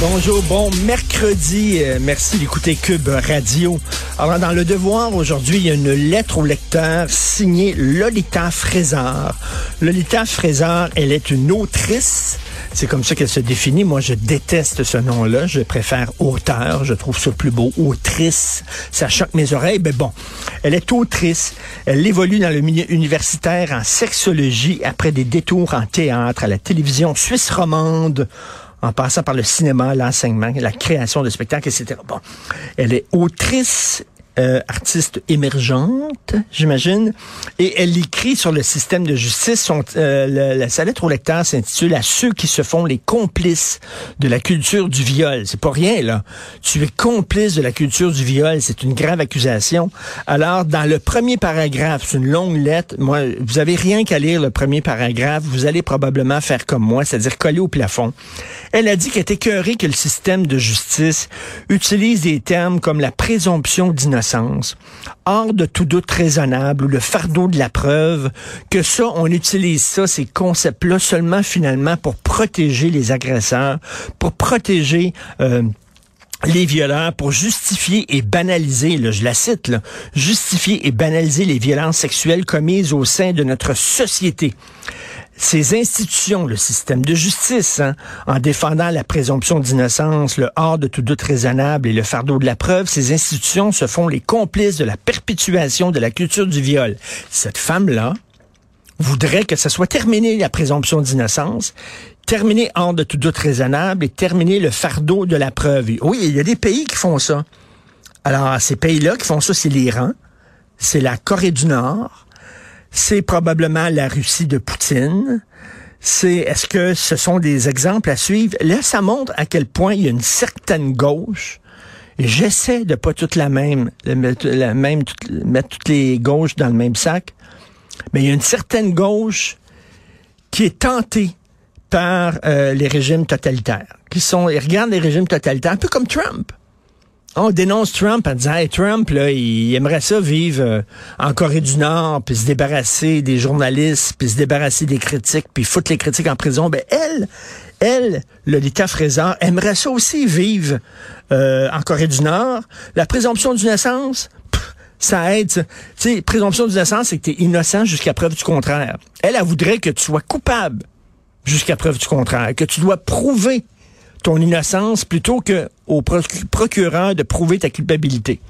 Bonjour, bon mercredi. Euh, merci d'écouter Cube Radio. Alors, dans Le Devoir, aujourd'hui, il y a une lettre au lecteur signée Lolita Frézard. Lolita Frézard, elle est une autrice. C'est comme ça qu'elle se définit. Moi, je déteste ce nom-là. Je préfère auteur. Je trouve ça plus beau. Autrice. Ça choque mes oreilles. Mais bon, elle est autrice. Elle évolue dans le milieu universitaire en sexologie après des détours en théâtre, à la télévision suisse romande en passant par le cinéma, l'enseignement, la création de spectacles, etc. Bon, elle est autrice euh, artiste émergente, j'imagine, et elle écrit sur le système de justice. Son, euh, la, sa lettre au lecteur s'intitule À ceux qui se font les complices de la culture du viol. C'est pas rien, là. Tu es complice de la culture du viol. C'est une grave accusation. Alors, dans le premier paragraphe, c'est une longue lettre. Moi, vous avez rien qu'à lire le premier paragraphe. Vous allez probablement faire comme moi, c'est-à-dire coller au plafond. Elle a dit qu'elle écœurée que le système de justice utilise des termes comme la présomption d'innocence, hors de tout doute raisonnable ou le fardeau de la preuve, que ça, on utilise ça, ces concepts-là, seulement finalement pour protéger les agresseurs, pour protéger... euh, les violeurs pour justifier et banaliser, là, je la cite, justifier et banaliser les violences sexuelles commises au sein de notre société ces institutions, le système de justice, hein, en défendant la présomption d'innocence, le hors de tout doute raisonnable et le fardeau de la preuve, ces institutions se font les complices de la perpétuation de la culture du viol. Cette femme-là voudrait que ça soit terminé la présomption d'innocence, terminé hors de tout doute raisonnable et terminé le fardeau de la preuve. Oui, il y a des pays qui font ça. Alors, ces pays-là qui font ça, c'est l'Iran, c'est la Corée du Nord, c'est probablement la Russie de Poutine. C'est est-ce que ce sont des exemples à suivre? Là, ça montre à quel point il y a une certaine gauche. J'essaie de pas toute la même, même mettre toutes les gauches dans le même sac, mais il y a une certaine gauche qui est tentée par euh, les régimes totalitaires, qui sont, ils regardent les régimes totalitaires, un peu comme Trump. On dénonce Trump en disant hey, Trump, il aimerait ça vivre euh, en Corée du Nord, puis se débarrasser des journalistes, puis se débarrasser des critiques, puis foutre les critiques en prison. Ben elle, elle, Lolita Frézard, aimerait ça aussi vivre euh, en Corée du Nord. La présomption d'innocence, ça aide. Tu sais, présomption d'innocence, c'est que tu es innocent jusqu'à preuve du contraire. Elle, elle voudrait que tu sois coupable jusqu'à preuve du contraire, que tu dois prouver ton innocence plutôt que au proc- procureur de prouver ta culpabilité.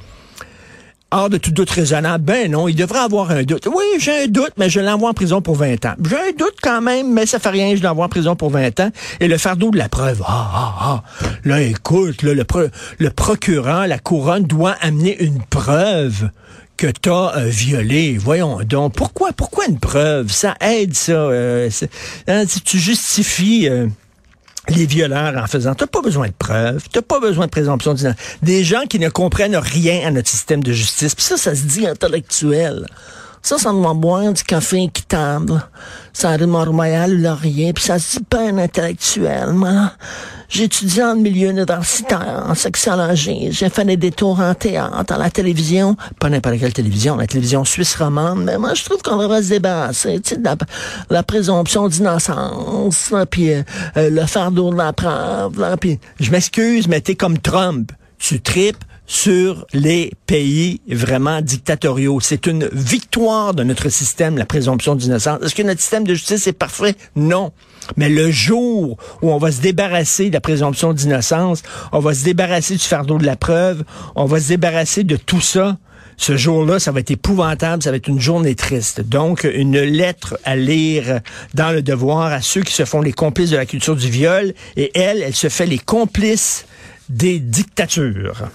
Hors de tout doute raisonnable, ben non, il devrait avoir un doute. Oui, j'ai un doute, mais je l'envoie en prison pour 20 ans. J'ai un doute quand même, mais ça fait rien, je l'envoie en prison pour 20 ans. Et le fardeau de la preuve, ah, ah, ah. Là, écoute, là, le, pro- le procureur, la couronne doit amener une preuve que t'as euh, violé. Voyons donc, pourquoi, pourquoi une preuve? Ça aide, ça. euh, hein, si tu justifies... euh, les violeurs en faisant. T'as pas besoin de preuves, t'as pas besoin de présomption. Des gens qui ne comprennent rien à notre système de justice. Puis ça, ça se dit intellectuel. Ça, ça doit boire du café équitable. Ça arrive Montréal ou Laurier, puis ça se dit pas un intellectuel, moi. J'ai étudié en milieu universitaire, en sexologie. J'ai fait des détours en théâtre, à la télévision. Pas n'importe quelle télévision, la télévision suisse romande. Mais moi, je trouve qu'on devrait se débarrasser, tu sais, de la, présomption d'innocence, puis euh, euh, le fardeau de la preuve, puis je m'excuse, mais t'es comme Trump. Tu tripes sur les pays vraiment dictatoriaux. C'est une victoire de notre système, la présomption d'innocence. Est-ce que notre système de justice est parfait? Non. Mais le jour où on va se débarrasser de la présomption d'innocence, on va se débarrasser du fardeau de la preuve, on va se débarrasser de tout ça, ce jour-là, ça va être épouvantable, ça va être une journée triste. Donc, une lettre à lire dans le devoir à ceux qui se font les complices de la culture du viol, et elle, elle se fait les complices des dictatures.